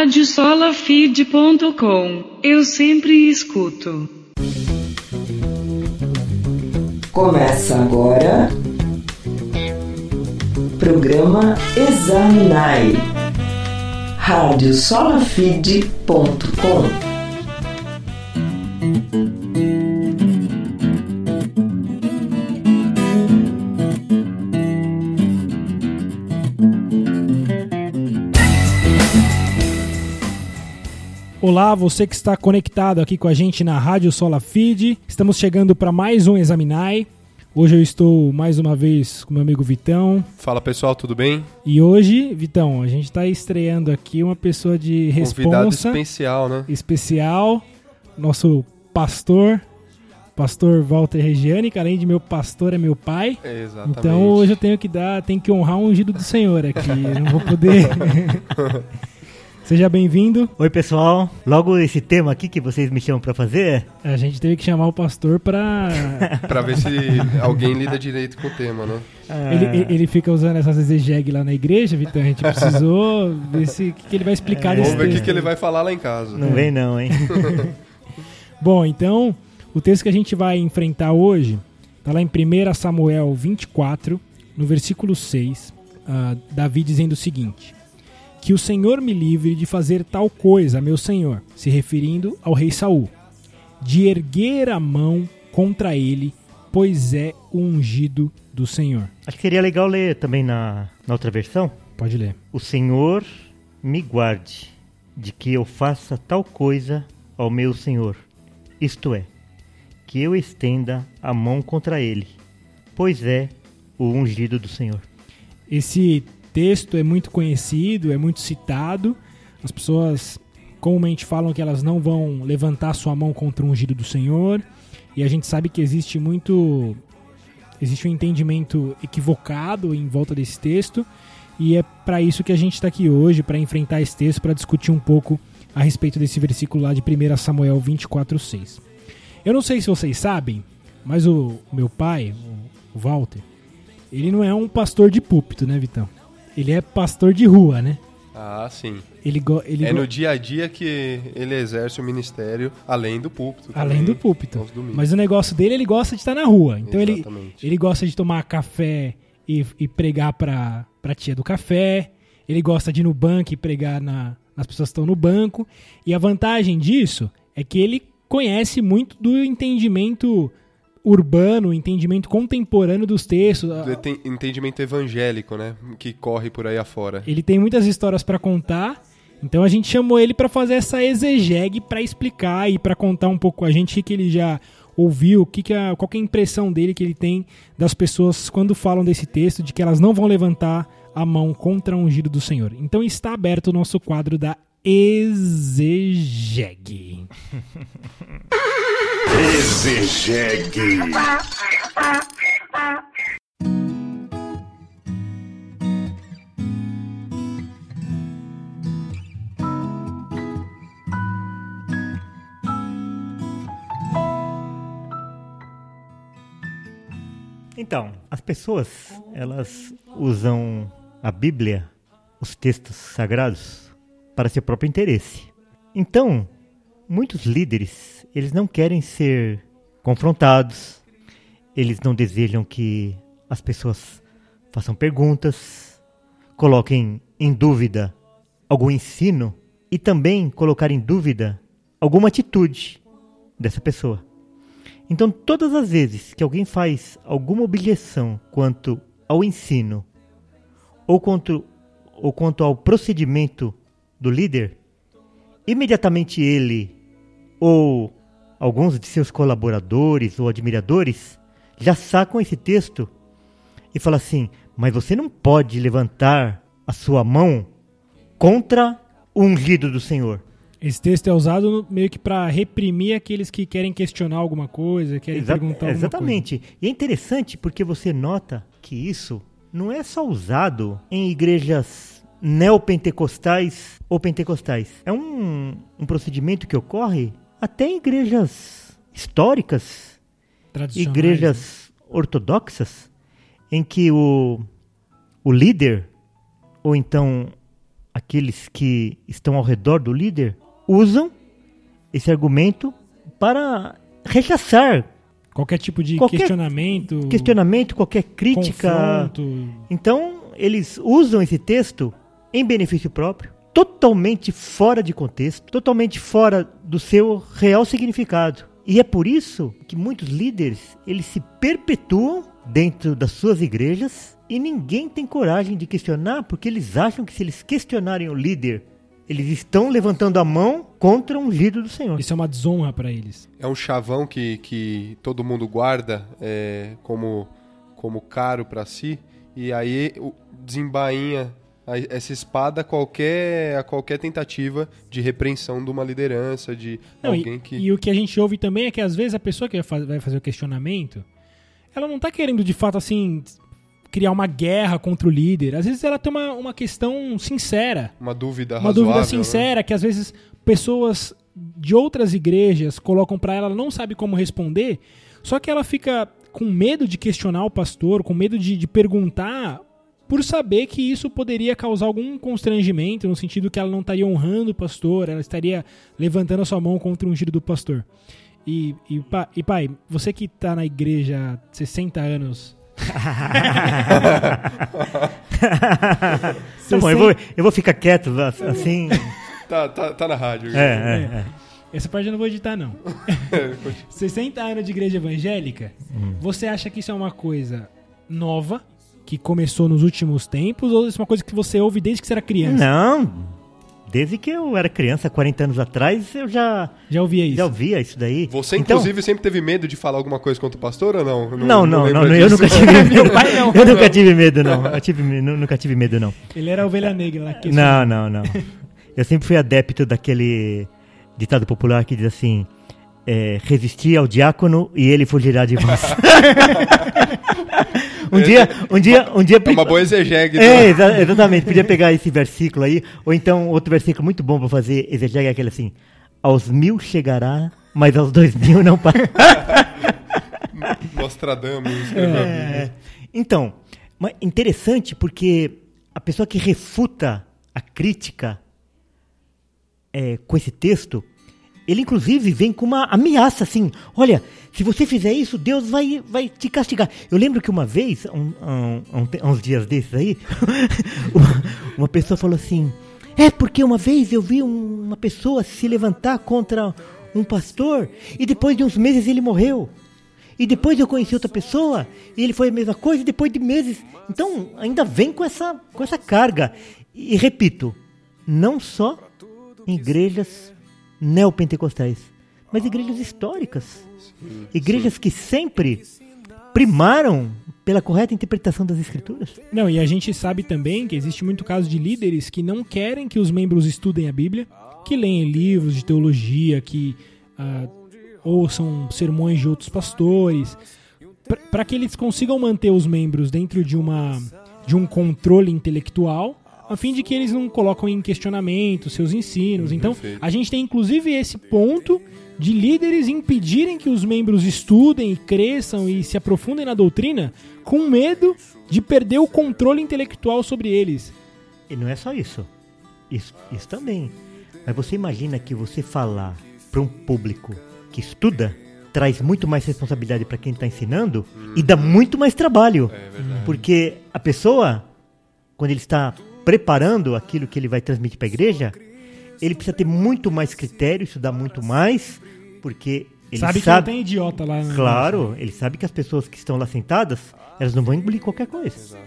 radiosolafeed.com. Eu sempre escuto. Começa agora. Programa Examinai. radiosolafeed.com. Olá, você que está conectado aqui com a gente na Rádio Sola Feed. Estamos chegando para mais um Examinai. Hoje eu estou mais uma vez com meu amigo Vitão. Fala pessoal, tudo bem? E hoje, Vitão, a gente está estreando aqui uma pessoa de responsa. Convidado especial, né? Especial, nosso pastor, pastor Walter Regiane, que além de meu pastor é meu pai. É, exatamente. Então hoje eu tenho que dar, tenho que honrar o ungido do Senhor aqui. Eu não vou poder. Seja bem-vindo. Oi, pessoal. Logo esse tema aqui que vocês me chamam para fazer. A gente teve que chamar o pastor para Pra ver se alguém lida direito com o tema, né? Ah, ele, ele fica usando essas exegegue lá na igreja, Vitão. A gente precisou ver se o que, que ele vai explicar desse Vamos ver o que, que ele vai falar lá em casa. Não vem não, hein? Bom, então, o texto que a gente vai enfrentar hoje está lá em 1 Samuel 24, no versículo 6, ah, Davi dizendo o seguinte: Que o Senhor me livre de fazer tal coisa, meu Senhor, se referindo ao rei Saul, de erguer a mão contra ele, pois é o ungido do Senhor. Acho que seria legal ler também na, na outra versão. Pode ler. O Senhor me guarde de que eu faça tal coisa ao meu Senhor. Isto é, que eu estenda a mão contra ele, pois é o ungido do Senhor. Esse texto é muito conhecido, é muito citado. As pessoas comumente falam que elas não vão levantar sua mão contra o ungido do Senhor. E a gente sabe que existe muito. Existe um entendimento equivocado em volta desse texto. E é para isso que a gente está aqui hoje, para enfrentar esse texto, para discutir um pouco a respeito desse versículo lá de 1 Samuel 24,6. Eu não sei se vocês sabem, mas o meu pai, o Walter, ele não é um pastor de púlpito, né, Vitão? Ele é pastor de rua, né? Ah, sim. Ele, ele É no dia a dia que ele exerce o ministério, além do púlpito. além também, do púlpito. Mas o negócio dele, ele gosta de estar na rua. Então ele, Exatamente. ele gosta de tomar café e, e pregar pra, pra tia do café. Ele gosta de ir no banco e pregar na, nas pessoas que estão no banco. E a vantagem disso é que ele conhece muito do entendimento urbano, entendimento contemporâneo dos textos. Entendimento evangélico, né? Que corre por aí afora. Ele tem muitas histórias pra contar. Então a gente chamou ele pra fazer essa exegegue pra explicar e pra contar um pouco com a gente o que, ele já ouviu, o que que a, qual que é a impressão dele que ele tem das pessoas quando falam desse texto, de que elas não vão levantar a mão contra o ungido do Senhor. Então está aberto o nosso quadro da exegegue. Exegegue. Então, as pessoas, elas usam a Bíblia, os textos sagrados, para seu próprio interesse. Então, muitos líderes, eles não querem ser confrontados, eles não desejam que as pessoas façam perguntas, coloquem em dúvida algum ensino e também colocar em dúvida alguma atitude dessa pessoa. Então, todas as vezes que alguém faz alguma objeção quanto ao ensino ou quanto, ou quanto ao procedimento do líder, imediatamente ele ou alguns de seus colaboradores ou admiradores já sacam esse texto e falam assim: Mas você não pode levantar a sua mão contra o ungido do Senhor. Esse texto é usado meio que pra reprimir aqueles que querem questionar alguma coisa, querem Exa- perguntar alguma Exatamente. E é interessante porque você nota que isso não é só usado em igrejas neopentecostais ou pentecostais. É um, um procedimento que ocorre até em igrejas históricas. Tradicionais, né? igrejas ortodoxas, em que o, o líder, ou então aqueles que estão ao redor do líder usam esse argumento para rechaçar Qualquer tipo de Qualquer questionamento, questionamento, qualquer crítica. confronto. Então, eles usam esse texto em benefício próprio, totalmente fora de contexto, totalmente fora do seu real significado. E é por isso que muitos líderes, eles se perpetuam dentro das suas igrejas e ninguém tem coragem de questionar, porque eles acham que se eles questionarem o líder, eles estão levantando a mão contra o ungido do Senhor. Isso é uma desonra para eles. É um chavão que, que todo mundo guarda é, como, como caro pra si. E aí o- desembainha a- essa espada a qualquer, a qualquer tentativa de repreensão de uma liderança, de Não, alguém e, que. e o que a gente ouve também é que às vezes a pessoa que vai fa- vai fazer o questionamento, ela não tá querendo de fato assim criar uma guerra contra o líder. Às vezes ela tem uma, uma questão sincera, Uma dúvida uma razoável. dúvida né? sincera que às vezes pessoas de outras igrejas colocam pra ela, ela não sabe como responder, só que ela fica com medo de questionar o pastor, com medo de, de perguntar, por saber que isso poderia causar algum constrangimento, no sentido que ela não estaria honrando o pastor, ela estaria levantando a sua mão contra o ungido do pastor. E, e, pa- e, pai, você que tá na igreja há 60 anos. Tá bom, eu vou, eu vou ficar quieto, assim. Tá, tá, tá na rádio. É, é, é. Essa parte eu não vou editar, não. 60 anos de igreja evangélica, você acha que isso é uma coisa nova, que começou nos últimos tempos, ou isso é uma coisa que você ouve desde que você era criança? Não. Desde que eu era criança, 40 anos atrás, eu já, Já ouvia isso? já ouvia isso daí. Você, Então- inclusive, sempre teve medo de falar alguma coisa contra o pastor ou não? Não, não, lembra não, não, eu nunca tive medo. Meu pai não. Eu nunca tive medo, não. Eu tive, nu- nunca tive medo, não. Ele era a ovelha negra lá. Que Não, não, não. Eu sempre fui adepto daquele ditado popular que diz assim: é, resistir ao diácono e ele fugirá de vós. um dia, um dia, um dia. É uma boa exegegue. É, né? exa- exatamente. Podia pegar esse versículo aí, ou então outro versículo muito bom para fazer exegese é aquele assim: aos mil chegará, mas aos dois mil não para. Nostradamus escreveu a Bíblia. É, então, interessante porque a pessoa que refuta a crítica é, com esse texto, ele inclusive vem com uma ameaça assim: olha, se você fizer isso, Deus vai, vai te castigar. Eu lembro que uma vez, um- um- um uns dias desses aí, uma, uma pessoa falou assim: é porque uma vez eu vi um- uma pessoa se levantar contra um pastor e depois de uns meses ele morreu. E depois eu conheci outra pessoa e ele foi a mesma coisa, e depois de meses. Então, ainda vem com essa, com essa carga. E repito, não só em igrejas neopentecostais, mas igrejas históricas. Igrejas que sempre primaram pela correta interpretação das escrituras. Não, e a gente sabe também que existe muito caso de líderes que não querem que os membros estudem a Bíblia, que leem livros de teologia, que ah, ouçam sermões de outros pastores, para que eles consigam manter os membros dentro de uma de um controle intelectual, a fim de que eles não colocam em questionamento seus ensinos. Então, perfeito. a gente tem inclusive esse ponto de líderes impedirem que os membros estudem e cresçam e se aprofundem na doutrina com medo de perder o controle intelectual sobre eles. E não é só isso. Isso, isso também. Mas você imagina que você falar para um público que estuda traz muito mais responsabilidade para quem está ensinando e dá muito mais trabalho. É verdade. Porque a pessoa, quando ele está preparando aquilo que ele vai transmitir para a igreja, ele precisa ter muito mais critério, estudar muito mais, porque ele sabe, sabe, que não tem idiota lá. né? claro, ele sabe que as pessoas que estão lá sentadas, elas não vão engolir qualquer coisa.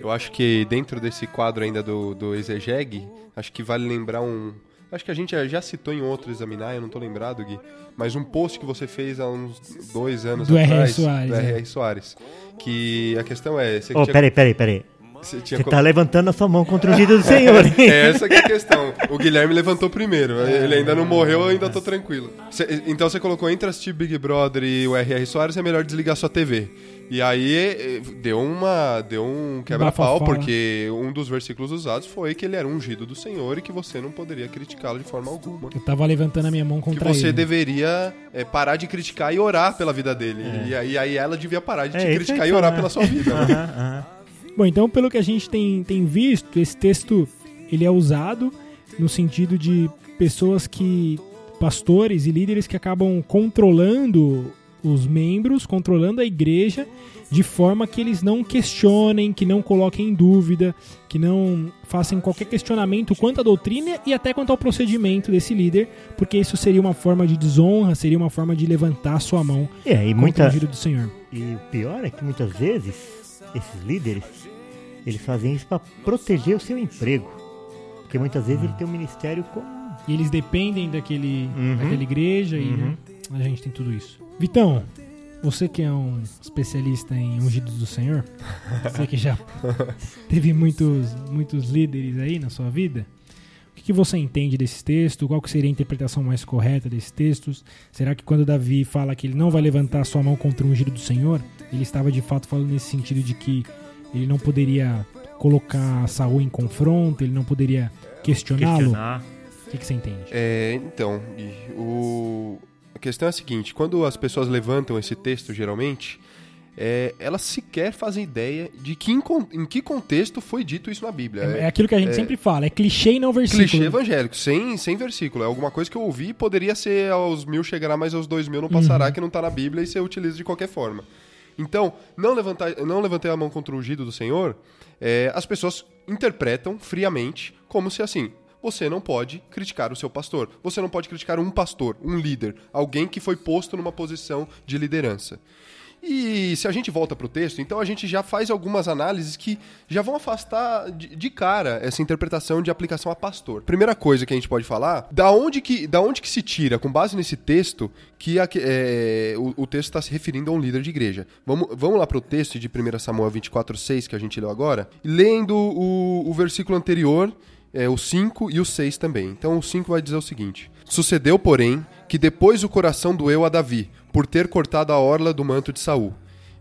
Eu acho que dentro desse quadro ainda do, do Exegeg, acho que vale lembrar um. Acho que a gente já- citou em outro examinar, eu não tô lembrado, Gui. Mas um post que você fez há uns dois anos Do R.R. atrás. Soares, Do é. R.R. Soares. Que a questão é. Você Oh, tinha- peraí, peraí, peraí. Você tinha Você co- tá levantando a sua mão contra o ungido do Senhor, hein? É essa que é a questão. O Guilherme levantou primeiro. Ele ainda não morreu, eu ainda tô tranquilo. Cê- então você colocou entre assistir Big Brother e o R.R. Soares, é melhor desligar sua TV. E aí eh, deu uma deu um quebra-pau, Bafafá, né? porque um dos versículos usados foi que ele era ungido do Senhor e que você não poderia criticá-lo de forma alguma. Eu tava levantando a minha mão Que contra você ele. deveria eh, parar de criticar e orar pela vida dele. E, aí, aí ela devia parar de É, te criticar e orar pela sua vida. né? Aham, aham. Bom, então pelo que a gente tem, tem visto, esse texto ele é usado no sentido de pessoas que pastores e líderes que acabam controlando os membros, controlando a igreja de forma que eles não questionem, que não coloquem em dúvida, que não façam qualquer questionamento quanto à doutrina e até quanto ao procedimento desse líder, porque isso seria uma forma de desonra, seria uma forma de levantar sua mão É, e contra muita, o giro do Senhor. E o pior é que muitas vezes esses líderes eles fazem isso para proteger o seu emprego. Porque muitas vezes ele tem um ministério como. E eles dependem daquele, Uhum. daquela igreja e Uhum. a gente tem tudo isso. Vitão, você que é um especialista em ungidos do Senhor, você que já teve muitos, muitos líderes aí na sua vida, o que, que você entende desses textos? Qual seria a interpretação mais correta desses textos? Será que quando Davi fala que ele não vai levantar sua mão contra o ungido do Senhor, ele estava de fato falando nesse sentido de que ele não poderia colocar Saul em confronto, ele não poderia questioná-lo? questionar. O que, que você entende? É, então, o... a questão é a seguinte: quando as pessoas levantam esse texto, geralmente, é, elas sequer fazem ideia de que em, em que contexto foi dito isso na Bíblia. É, é aquilo que a gente sempre fala, é clichê e não versículo. Clichê evangélico, sem, sem versículo. É alguma coisa que eu ouvi e poderia ser aos mil chegará, mas aos dois mil não passará, Uhum. que não tá na Bíblia e você utiliza de qualquer forma. Então, não, levantar, não levantei a mão contra o ungido do Senhor, é, as pessoas interpretam friamente como se assim, você não pode criticar o seu pastor. Você não pode criticar um pastor, um líder, alguém que foi posto numa posição de liderança. E se a gente volta para o texto, então a gente já faz algumas análises que já vão afastar de, de cara essa interpretação de aplicação a pastor. Primeira coisa que a gente pode falar, da onde que, da onde que se tira, com base nesse texto, que a- é, o, o texto está se referindo a um líder de igreja. Vamos, vamos lá para o texto de 1 Samuel 24,6 que a gente leu agora, lendo o, o versículo anterior, é, o 5 e o 6 também. Então o 5 vai dizer o seguinte: Sucedeu, porém, que depois o coração doeu a Davi, por ter cortado a orla do manto de Saul.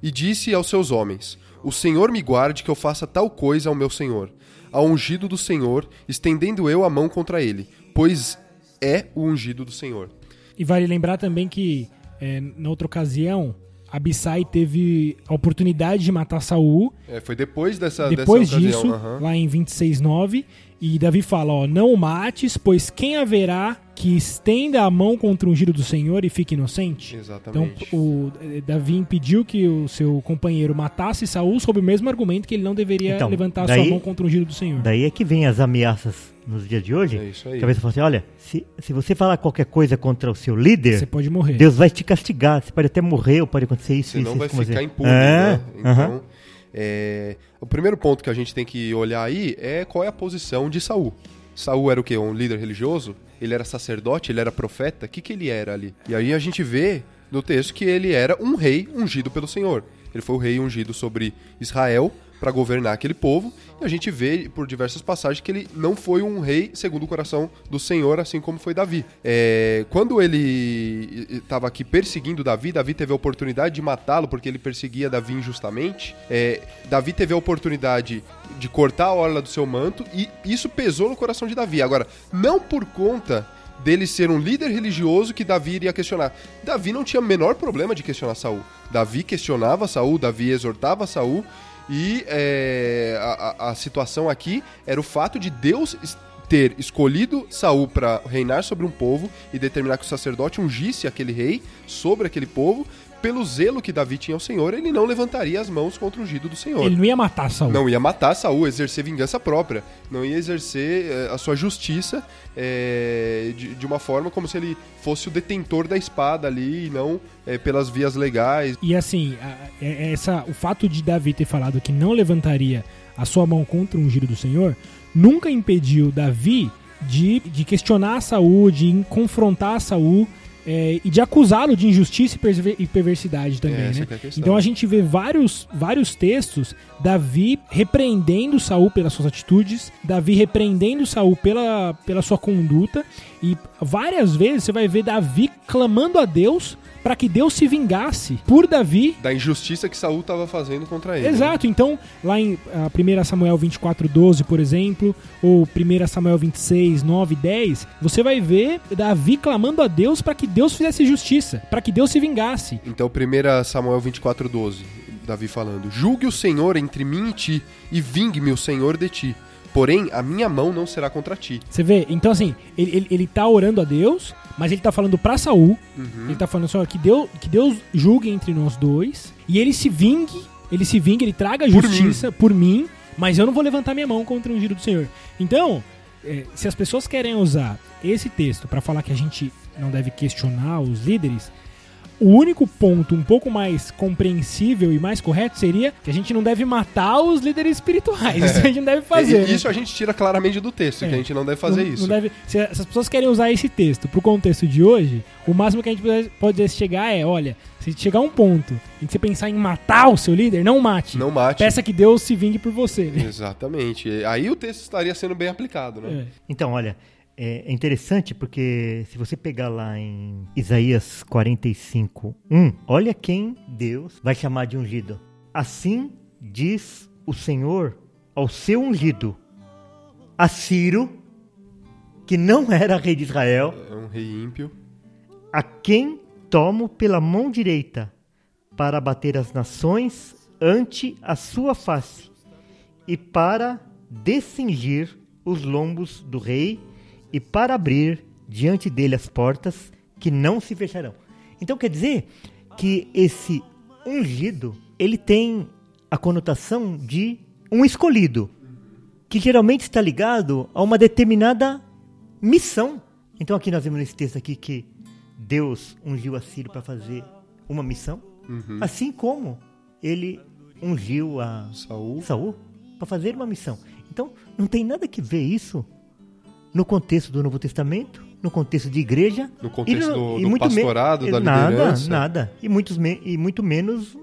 E disse aos seus homens: O Senhor me guarde que eu faça tal coisa ao meu senhor, ao ungido do Senhor, estendendo eu a mão contra ele, pois é o ungido do Senhor. E vale lembrar também que é, na outra ocasião, Abissai teve a oportunidade de matar Saul. É, foi depois dessa, Depois dessa ocasião. disso, aham. lá em 26:9, e Davi fala, ó, não o mates, pois quem haverá que estenda a mão contra o ungido do Senhor e fique inocente? Então, Exatamente. o eh, Davi impediu que o seu companheiro matasse Saul sob o mesmo argumento que ele não deveria Então, levantar daí- sua mão contra o ungido do Senhor. Daí é que vem as ameaças nos dias de hoje. É isso aí. A pessoa fala assim: olha, se, se você falar qualquer coisa contra o seu líder, Você pode morrer. Deus vai te castigar. Você pode até morrer ou pode acontecer isso, Senão isso, vai isso ficar você. impune, É, né? Então, é, o primeiro ponto que a gente tem que olhar aí é qual é a posição de Saul. Saul era o quê? Um líder religioso? Ele era sacerdote? Ele era profeta? O que, que ele era ali? E aí a gente vê no texto que ele era um rei ungido pelo Senhor. Ele foi o rei ungido sobre Israel para governar aquele povo. A gente vê por diversas passagens que ele não foi um rei segundo o coração do Senhor, assim como foi Davi. É, quando ele estava aqui perseguindo Davi, Davi teve a oportunidade de matá-lo porque ele perseguia Davi injustamente. É, Davi teve a oportunidade de cortar a orla do seu manto e isso pesou no coração de Davi. Agora, não por conta dele ser um líder religioso que Davi iria questionar. Davi não tinha o menor problema de questionar Saul. Davi questionava Saul, Davi exortava Saul e é, a, a- situação aqui era o fato de Deus ter escolhido Saul para reinar sobre um povo e determinar que o sacerdote ungisse aquele rei sobre aquele povo. Pelo zelo que Davi tinha ao Senhor, ele não levantaria as mãos contra o ungido do Senhor. Ele não ia matar Saul. Não ia matar Saul, exercer vingança própria. Não ia exercer eh, a sua justiça eh, de, de uma forma como se ele fosse o detentor da espada ali e não eh, pelas vias legais. E assim, a- é- essa, o fato de Davi ter falado que não levantaria a sua mão contra o ungido do Senhor nunca impediu Davi de, de questionar Saul, de confrontar Saul é, e de acusá-lo de injustiça e perver- perversidade também, Essa né? é a. Então a gente vê vários, vários textos Davi repreendendo Saul pelas suas atitudes, Davi repreendendo Saul pela, pela sua conduta e várias vezes você vai ver Davi clamando a Deus para que Deus se vingasse por Davi Da injustiça que Saul estava fazendo contra ele. né? Exato, então lá em ah, 1 Samuel 24, 12, por exemplo, ou 1 Samuel 26, 9, 10, você vai ver Davi clamando a Deus para que Deus fizesse justiça, para que Deus se vingasse. Então, 1 Samuel 24, 12, Davi falando: Julgue o Senhor entre mim e ti, e vingue-me o Senhor de ti. Porém, a minha mão não será contra ti. Você vê? Então, assim, ele, ele, ele tá orando a Deus, mas ele tá falando pra Saul. Uhum. Ele tá falando assim, ó, que Deus, que Deus julgue entre nós dois. E ele se vingue, ele se vingue, ele traga Por justiça por mim, mas eu não vou levantar minha mão contra o ungido do Senhor. Então, é, se as pessoas querem usar esse texto pra falar que a gente não deve questionar os líderes, o único ponto um pouco mais compreensível e mais correto seria que a gente não deve matar os líderes espirituais. Isso a gente não deve fazer. E- né? Isso a gente tira claramente do texto, É. que a gente não deve fazer Não- isso. não deve- se, se as pessoas querem usar esse texto pro contexto de hoje, o máximo que a gente pode- pode chegar é, olha, se chegar um ponto em que você pensar em matar o seu líder, não mate. Não mate. Peça que Deus se vingue por você. né? Exatamente. Aí o texto estaria sendo bem aplicado, né? É. Então, olha, é é interessante porque se você pegar lá em Isaías 45, 1, olha quem Deus vai chamar de ungido. Assim diz o Senhor ao seu ungido, a Ciro, que não era rei de Israel, É um rei ímpio. a quem tomo pela mão direita para abater as nações ante a sua face e para descingir os lombos do rei e para abrir diante dele as portas que não se fecharão. Então quer dizer que esse ungido, ele tem a conotação de um escolhido, que geralmente está ligado a uma determinada missão. Então aqui nós vemos nesse texto aqui que Deus ungiu a Ciro para fazer uma missão, assim como ele ungiu a Saul. Saul para fazer uma missão. Então não tem nada que ver isso no contexto do Novo Testamento, no contexto de igreja, No contexto e do- do muito me- pastorado, da nada, liderança. Nada, e muitos me- e muito menos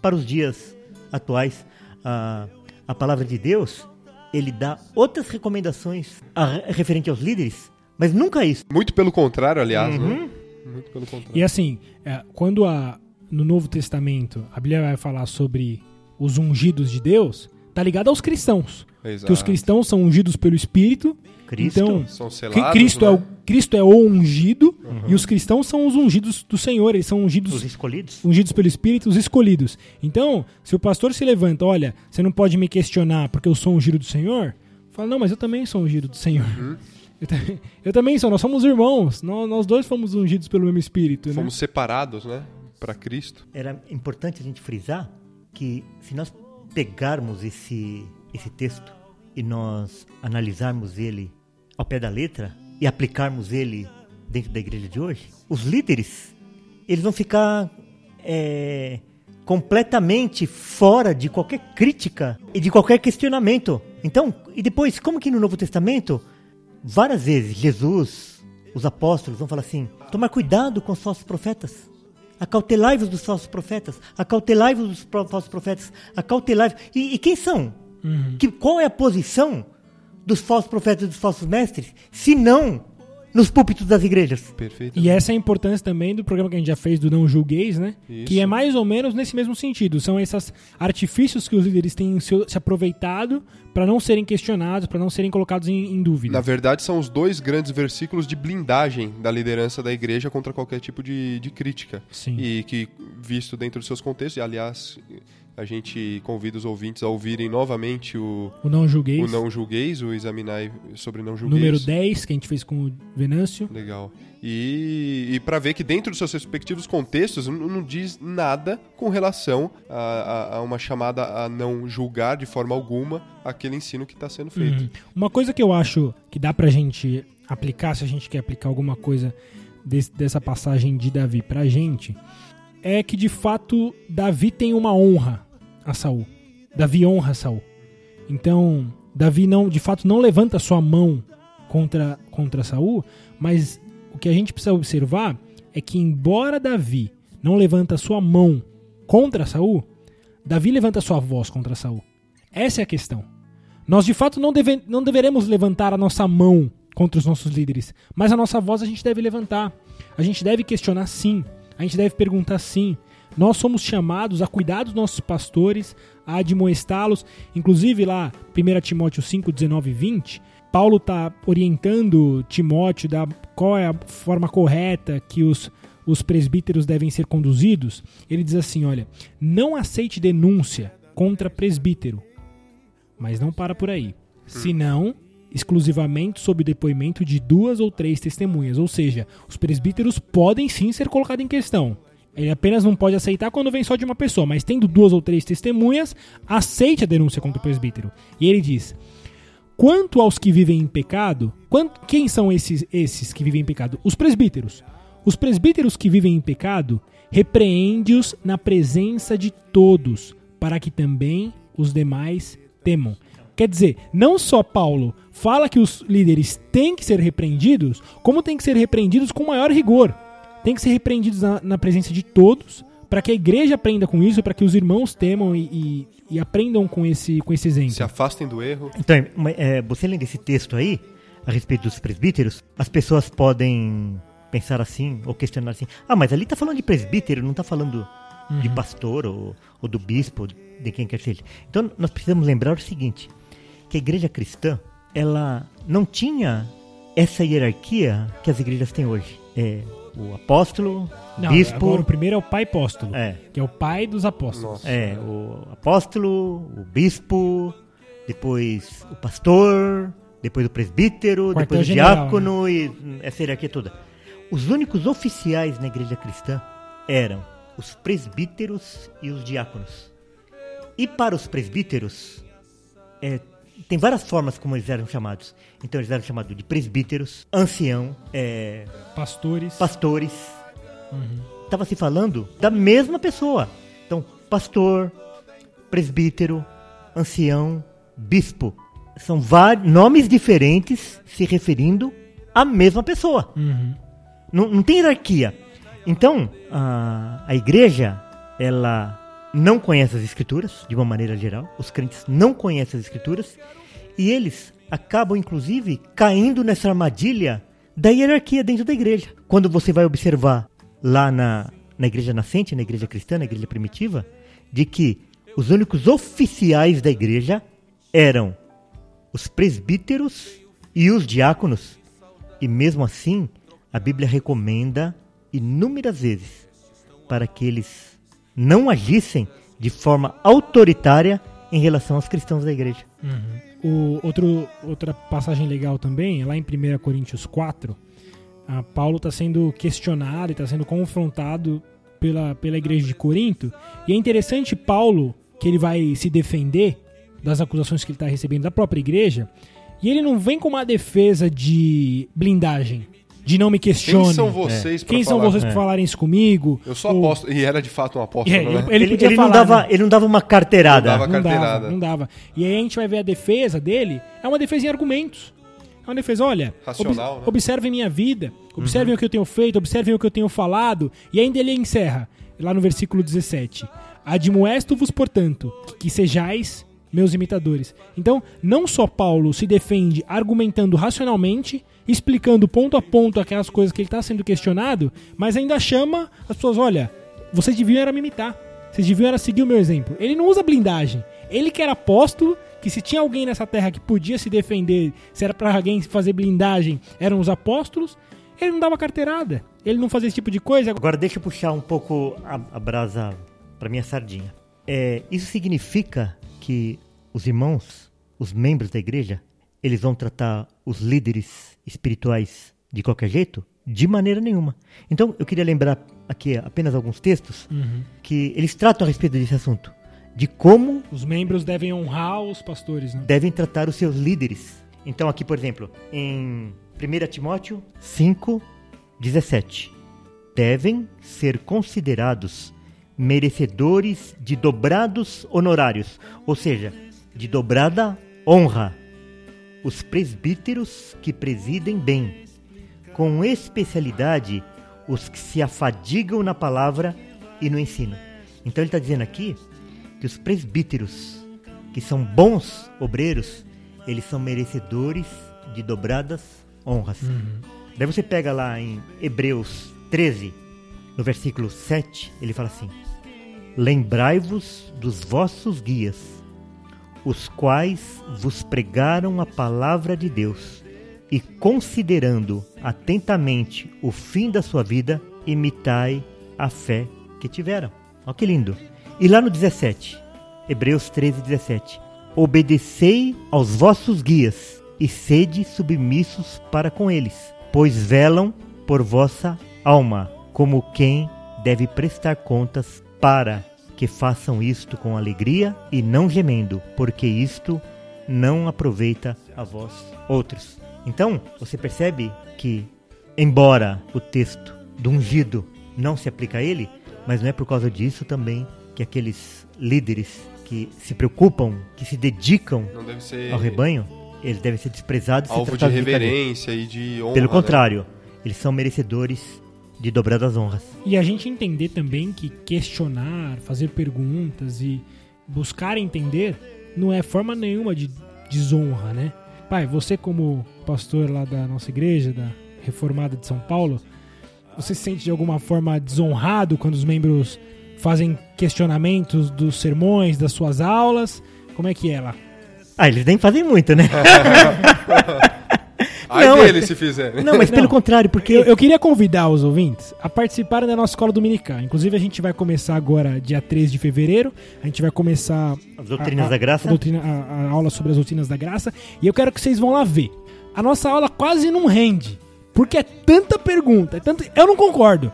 para os dias atuais. A, a palavra de Deus, ele dá outras recomendações a, referente aos líderes, mas nunca isso. Muito pelo contrário, aliás, Uhum. né? Muito pelo contrário. E assim, é, quando a, no Novo Testamento a Bíblia vai falar sobre os ungidos de Deus, tá ligado aos cristãos. Exato. Que os cristãos são ungidos pelo Espírito. Cristo. Então, São selados, Cristo, é né? o, Cristo é o ungido e os cristãos são os ungidos do Senhor, eles são ungidos, Os escolhidos. ungidos pelo Espírito, os escolhidos. Então, se o pastor se levanta, olha, você não pode me questionar porque eu sou ungido do Senhor, fala, não, mas eu também sou ungido do Senhor. Uhum. Eu, ta- eu também sou, nós somos irmãos, nós, nós dois fomos ungidos pelo mesmo Espírito. né? Fomos separados, né? Para Cristo. Era importante a gente frisar que se nós pegarmos esse, esse texto e nós analisarmos ele ao pé da letra e aplicarmos ele dentro da igreja de hoje, os líderes eles vão ficar é, completamente fora de qualquer crítica e de qualquer questionamento. Então, e depois, como que no Novo Testamento, várias vezes Jesus, os apóstolos vão falar assim: tomar cuidado com os falsos profetas. Acautelai-vos dos falsos profetas. Acautelai-vos dos falsos profetas. Acautelai-vos. E, e quem são? Que, qual é a posição dos falsos profetas e dos falsos mestres? Se não nos púlpitos das igrejas. Perfeito. E essa é a importância também do programa que a gente já fez do Não Julgueis, né? Isso. Que é mais ou menos nesse mesmo sentido. São esses artifícios que os líderes têm se, se aproveitado para não serem questionados, para não serem colocados em, em dúvida. Na verdade, são os dois grandes versículos de blindagem da liderança da igreja contra qualquer tipo de, de crítica. Sim. E que, visto dentro dos seus contextos, e aliás, a gente convida os ouvintes a ouvirem novamente o, O Não Julgueis, o Não Julgueis, o Examinai sobre Não Julgueis. número 10, que a gente fez com o Venâncio. Legal. E, e para ver que dentro dos seus respectivos contextos não, não diz nada com relação a, a- a uma chamada a não julgar de forma alguma aquele ensino que está sendo feito. Uhum. Uma coisa que eu acho que dá pra gente aplicar, se a gente quer aplicar alguma coisa desse- dessa passagem de Davi pra gente, é que de fato Davi tem uma honra a Saul. Davi honra Saul. Então, Davi não, de fato não levanta sua mão contra contra Saul, mas o que a gente precisa observar é que embora Davi não levanta sua mão contra Saul, Davi levanta sua voz contra Saul. Essa é a questão. Nós de fato não, deve, não deveremos levantar a nossa mão contra os nossos líderes, mas a nossa voz a gente deve levantar. A gente deve questionar sim, a gente deve perguntar sim. Nós somos chamados a cuidar dos nossos pastores, a admoestá-los. Inclusive lá, 1 Timóteo 5, 19 e 20, Paulo está orientando Timóteo da qual é a forma correta que os, os presbíteros devem ser conduzidos. Ele diz assim: olha, não aceite denúncia contra presbítero, mas não para por aí. senão exclusivamente sob depoimento de duas ou três testemunhas. Ou seja, os presbíteros podem sim ser colocados em questão. Ele apenas não pode aceitar quando vem só de uma pessoa, mas tendo duas ou três testemunhas, aceite a denúncia contra o presbítero. E ele diz: Quanto aos que vivem em pecado, quem são esses, esses que vivem em pecado? Os presbíteros. Os presbíteros que vivem em pecado, repreende-os na presença de todos, para que também os demais temam. Quer dizer, não só Paulo fala que os líderes têm que ser repreendidos, como têm que ser repreendidos com maior rigor. Tem que ser repreendidos na, na presença de todos, para que a igreja aprenda com isso, para que os irmãos temam e, e- e aprendam com esse, com esse exemplo. Se afastem do erro. Então, é, você lendo esse texto aí, a respeito dos presbíteros, as pessoas podem pensar assim, ou questionar assim, ah, mas ali tá falando de presbítero, não tá falando de pastor ou, ou do bispo, de quem quer seja. Então, nós precisamos lembrar o seguinte, que a igreja cristã, ela não tinha essa hierarquia que as igrejas têm hoje. É o apóstolo, Não, bispo, agora o primeiro é o pai apóstolo, é, que é o pai dos apóstolos. Nossa. é, o apóstolo, o bispo, depois o pastor, depois o presbítero, depois o Quartel-general, diácono e essa hierarquia toda. Os únicos oficiais na igreja cristã eram os presbíteros e os diáconos. E para os presbíteros, é, tem várias formas como eles eram chamados. Então eles eram chamados de presbíteros, ancião, é, Pastores. pastores. Estava se falando da mesma pessoa. Então, pastor, presbítero, ancião, bispo. São vários nomes diferentes se referindo à mesma pessoa. Uhum. Não, não tem hierarquia. Então, a, a igreja, ela não conhece as escrituras, de uma maneira geral. Os crentes não conhecem as escrituras. E eles acabam, inclusive, caindo nessa armadilha da hierarquia dentro da igreja. Quando você vai observar lá na, na igreja nascente, na igreja cristã, na igreja primitiva, de que os únicos oficiais da igreja eram os presbíteros e os diáconos. E mesmo assim, a Bíblia recomenda inúmeras vezes para que eles não agissem de forma autoritária em relação aos cristãos da igreja. O outro, outra passagem legal também, é lá em 1 Coríntios 4, a Paulo está sendo questionado e está sendo confrontado pela, pela igreja de Corinto. E é interessante Paulo, que ele vai se defender das acusações que ele está recebendo da própria igreja, e ele não vem com uma defesa de blindagem, de não me questione. Quem são vocês pra Quem são vocês para falarem isso comigo? Eu sou Ou- apóstolo. E era de fato um apóstolo, É, né? Ele Ele, ele não dava, né? ele não dava uma carteirada. Não dava Não dava, carteirada. não dava. E aí a gente vai ver a defesa dele, é uma defesa em argumentos. É uma defesa, olha, Racional, obs- né? observem minha vida, observem o que eu tenho feito, observem o que eu tenho falado. E ainda ele encerra, lá no versículo 17. Admoesto-vos, portanto, que sejais meus imitadores. Então, não só Paulo se defende argumentando racionalmente, explicando ponto a ponto aquelas coisas que ele está sendo questionado, mas ainda chama as pessoas, olha, vocês deviam era me imitar. Vocês deviam era seguir o meu exemplo. Ele não usa blindagem. Ele que era apóstolo, que se tinha alguém nessa terra que podia se defender, se era pra alguém fazer blindagem, eram os apóstolos, ele não dava carteirada. Ele não fazia esse tipo de coisa. Agora deixa eu puxar um pouco a, a brasa para minha sardinha. É, isso significa que os irmãos, os membros da igreja, eles vão tratar os líderes espirituais de qualquer jeito? De maneira nenhuma. Então eu queria lembrar aqui apenas alguns textos que eles tratam a respeito desse assunto. De como Os membros devem honrar os pastores, né? devem tratar os seus líderes. Então, aqui, por exemplo, em 1 Timóteo 5, 17: devem ser considerados merecedores de dobrados honorários, ou seja, de dobrada honra, os presbíteros que presidem bem, com especialidade os que se afadigam na palavra e no ensino. Então ele está dizendo aqui que os presbíteros, que são bons obreiros, eles são merecedores de dobradas honras. Daí você pega lá em Hebreus 13, no versículo 7, ele fala assim: Lembrai-vos dos vossos guias, os quais vos pregaram a palavra de Deus, e considerando atentamente o fim da sua vida, imitai a fé que tiveram. Olha que lindo. E lá no 17, Hebreus 13, 17. obedecei aos vossos guias e sede submissos para com eles, pois velam por vossa alma, como quem deve prestar contas para que façam isto com alegria e não gemendo, porque isto não aproveita a vós outros. Então, você percebe que, embora o texto do ungido não se aplica a ele, mas não é por causa disso também que aqueles líderes que se preocupam, que se dedicam ao rebanho, eles devem ser desprezados alvo de tratados brincadeira. reverência e de honra. Pelo né? contrário, eles são merecedores de dobradas honras. E a gente entender também que questionar, fazer perguntas e buscar entender não é forma nenhuma de desonra, né? Pai, você como pastor lá da nossa igreja, da Reformada de São Paulo, você se sente de alguma forma desonrado quando os membros fazem questionamentos dos sermões, das suas aulas? Como é que é lá? Ah, eles nem fazem muito, né? Ai Não, dele mas- se fizer. Não, mas pelo contrário, porque Eu, eu queria convidar os ouvintes a participarem da nossa escola dominical. Inclusive, a gente vai começar agora, dia 3 de fevereiro. A gente vai começar as doutrinas a- a- da graça. A, doutrina- a- a aula sobre as doutrinas da graça. E eu quero que vocês vão lá ver. A nossa aula quase não rende. Porque é tanta pergunta. É tanto... Eu não concordo.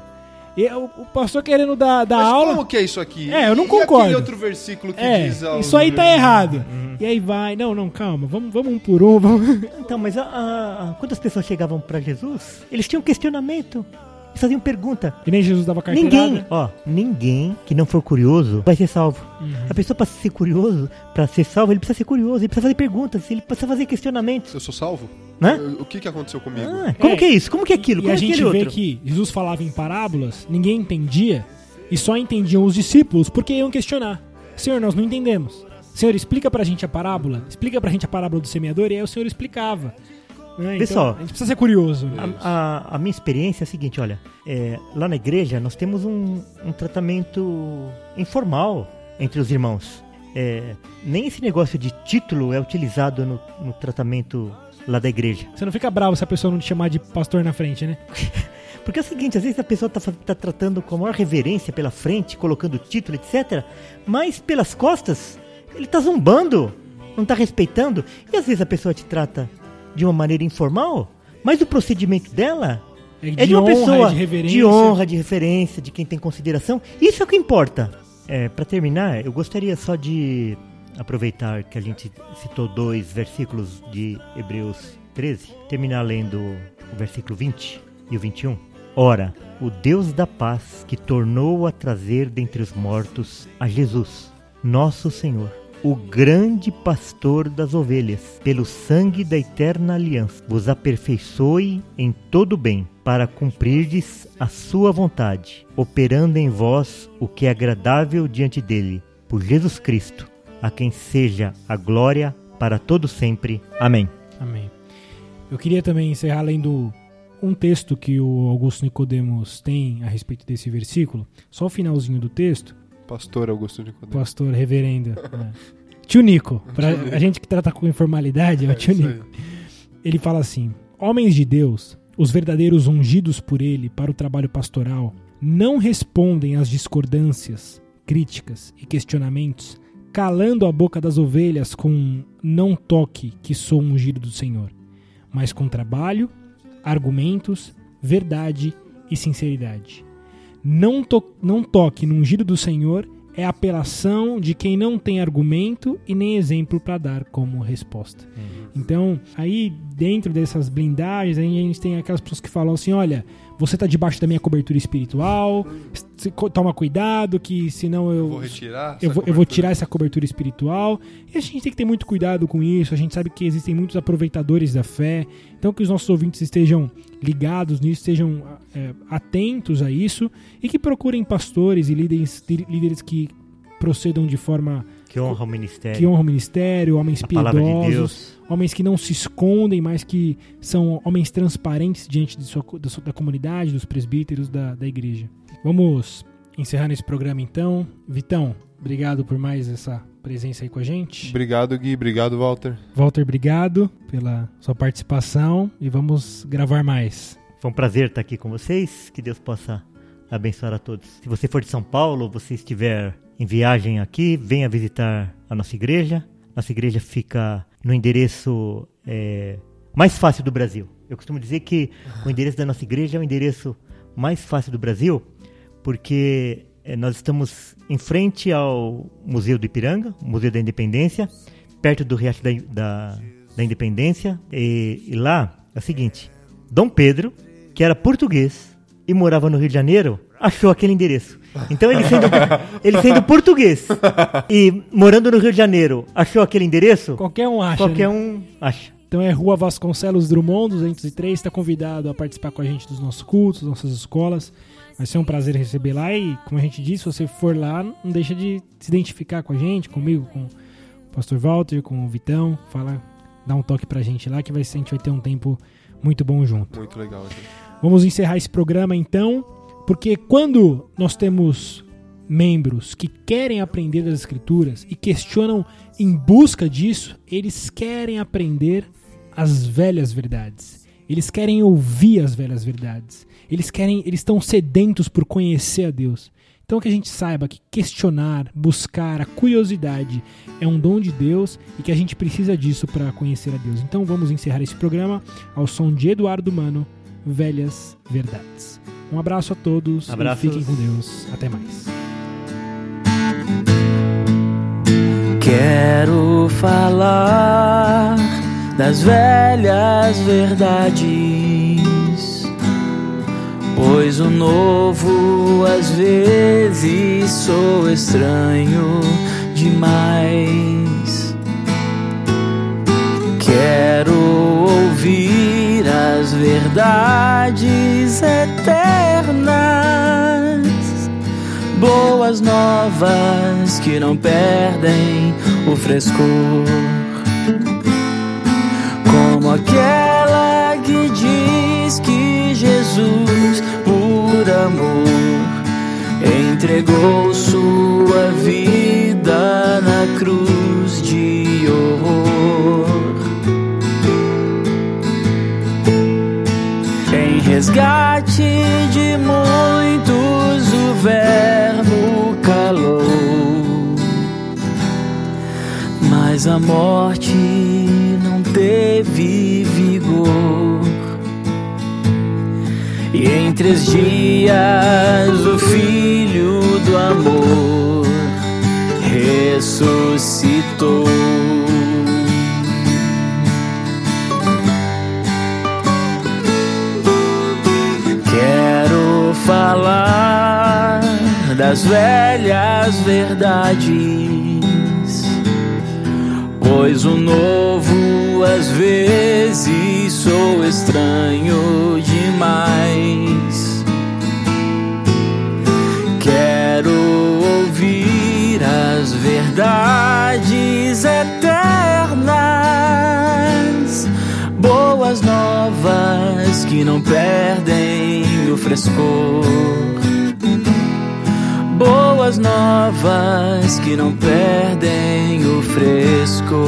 E o, o pastor querendo dar, dar Mas aula. como que é isso aqui? É, eu não E concordo. aquele outro versículo que É, diz... isso aí tá errado. E aí vai. Não, não, calma. Vamos, vamos um por um. Vamos... Então, mas a- a- a- quando as pessoas chegavam para Jesus, eles tinham questionamento. Eles faziam pergunta. E nem Jesus dava carteirada. Ninguém, ó, ninguém que não for curioso vai ser salvo. Uhum. A pessoa para ser curioso, para ser salvo, ele precisa ser curioso, ele precisa fazer perguntas, ele precisa fazer questionamentos, Eu sou salvo? né? O que que aconteceu comigo? Ah, como É. que é isso? Como que é aquilo? E Como a é gente vê outro? que Jesus falava em parábolas, ninguém entendia, e só entendiam os discípulos porque iam questionar. Senhor, nós não entendemos. Senhor, explica pra gente a parábola. Explica pra gente a parábola do semeador, e aí o Senhor explicava. Né? Então, Pessoal, a gente precisa ser curioso. né? A, a- a minha experiência é a seguinte, olha, é, lá na igreja nós temos um, um tratamento informal entre os irmãos. É, nem esse negócio de título é utilizado no, no tratamento lá da igreja. Você não fica bravo se a pessoa não te chamar de pastor na frente, né? Porque é o seguinte, às vezes a pessoa está tratando com a maior reverência pela frente, colocando título, etc. Mas pelas costas, ele está zombando, não está respeitando. E às vezes a pessoa te trata de uma maneira informal, mas o procedimento dela é de uma honra, pessoa é de de honra, de referência, de quem tem consideração. Isso é o que importa. É, para terminar, eu gostaria só de aproveitar que a gente citou dois versículos de Hebreus 13, terminar lendo o versículo 20 e o 21. Ora, o Deus da paz que tornou a trazer dentre os mortos a Jesus, nosso Senhor, o grande pastor das ovelhas, pelo sangue da eterna aliança, vos aperfeiçoe em todo bem, para cumprirdes a sua vontade, operando em vós o que é agradável diante dele, por Jesus Cristo, a quem seja a glória para todo sempre. Amém. Amém. Eu queria também encerrar lendo um texto que o Augusto Nicodemos tem a respeito desse versículo. Só o finalzinho do texto. Pastor Augusto de Codé. Pastor reverendo. é. Tio Nico. Pra a gente que trata com informalidade, é o tio Nico. Ele fala assim: Homens de Deus, os verdadeiros ungidos por ele para o trabalho pastoral, não respondem às discordâncias, críticas e questionamentos, calando a boca das ovelhas com não toque que sou ungido do Senhor, mas com trabalho, argumentos, verdade e sinceridade. Não, to não toque no ungido do Senhor é apelação de quem não tem argumento e nem exemplo para dar como resposta. Então, aí dentro dessas blindagens, aí a gente tem aquelas pessoas que falam assim: olha, você tá debaixo da minha cobertura espiritual, toma cuidado que senão eu. Vou retirar. Eu vou, eu vou tirar essa cobertura espiritual. E a gente tem que ter muito cuidado com isso. A gente sabe que existem muitos aproveitadores da fé. Então, que os nossos ouvintes estejam ligados nisso, estejam é, atentos a isso e que procurem pastores e líderes, líderes que procedam de forma Que honra o ministério. que honram o ministério, homens de piedosos, Deus. homens que não se escondem, mas que são homens transparentes diante de sua, da, sua- da comunidade, dos presbíteros da, da igreja. Vamos encerrar nesse programa então. Vitão, obrigado por mais essa presença aí com a gente. Obrigado, Gui. Obrigado, Walter. Walter, obrigado pela sua participação e vamos gravar mais. Foi um prazer estar aqui com vocês. Que Deus possa abençoar a todos. Se você for de São Paulo, você estiver em viagem aqui, venha visitar a nossa igreja. nossa igreja fica no endereço é, mais fácil do Brasil. Eu costumo dizer que o endereço da nossa igreja é o endereço mais fácil do Brasil, porque é, nós estamos em frente ao Museu do Ipiranga, Museu da Independência, perto do Riacho da, da, da Independência. E, e lá é o seguinte: Dom Pedro, que era português e morava no Rio de Janeiro, achou aquele endereço. Então ele sendo, ele sendo português e morando no Rio de Janeiro, achou aquele endereço? Qualquer um acha. Qualquer né? um acha. Então é Rua Vasconcelos Drummond, 203. Está convidado a participar com a gente dos nossos cultos, das nossas escolas. Vai ser um prazer receber lá e, como a gente disse, se você for lá, não deixa de se identificar com a gente, comigo, com o Pastor Walter, com o Vitão. Fala, dá um toque pra gente lá que vai ser, a gente vai ter um tempo muito bom junto. Muito legal, gente. Vamos encerrar esse programa então, porque quando nós temos membros que querem aprender das escrituras e questionam em busca disso, eles querem aprender as velhas verdades. Eles querem ouvir as velhas verdades. Eles querem, eles estão sedentos por conhecer a Deus. Então que a gente saiba que questionar, buscar, a curiosidade é um dom de Deus e que a gente precisa disso para conhecer a Deus. Então vamos encerrar esse programa ao som de Eduardo Mano, Velhas Verdades. Um abraço a todos Abraços. e fiquem com Deus. Até mais. Quero falar das velhas verdades, pois o novo às vezes sou estranho demais. Quero verdades eternas boas novas que não perdem o frescor. Como aquela que diz que Jesus, por amor, entregou sua vida na cruz resgate de muitos o verbo calou, mas a morte não teve vigor. E em três dias das velhas verdades, pois o novo às vezes sou estranho demais. Quero ouvir as verdades eternas, boas novas que não perdem o frescor. Boas novas que não perdem o frescor.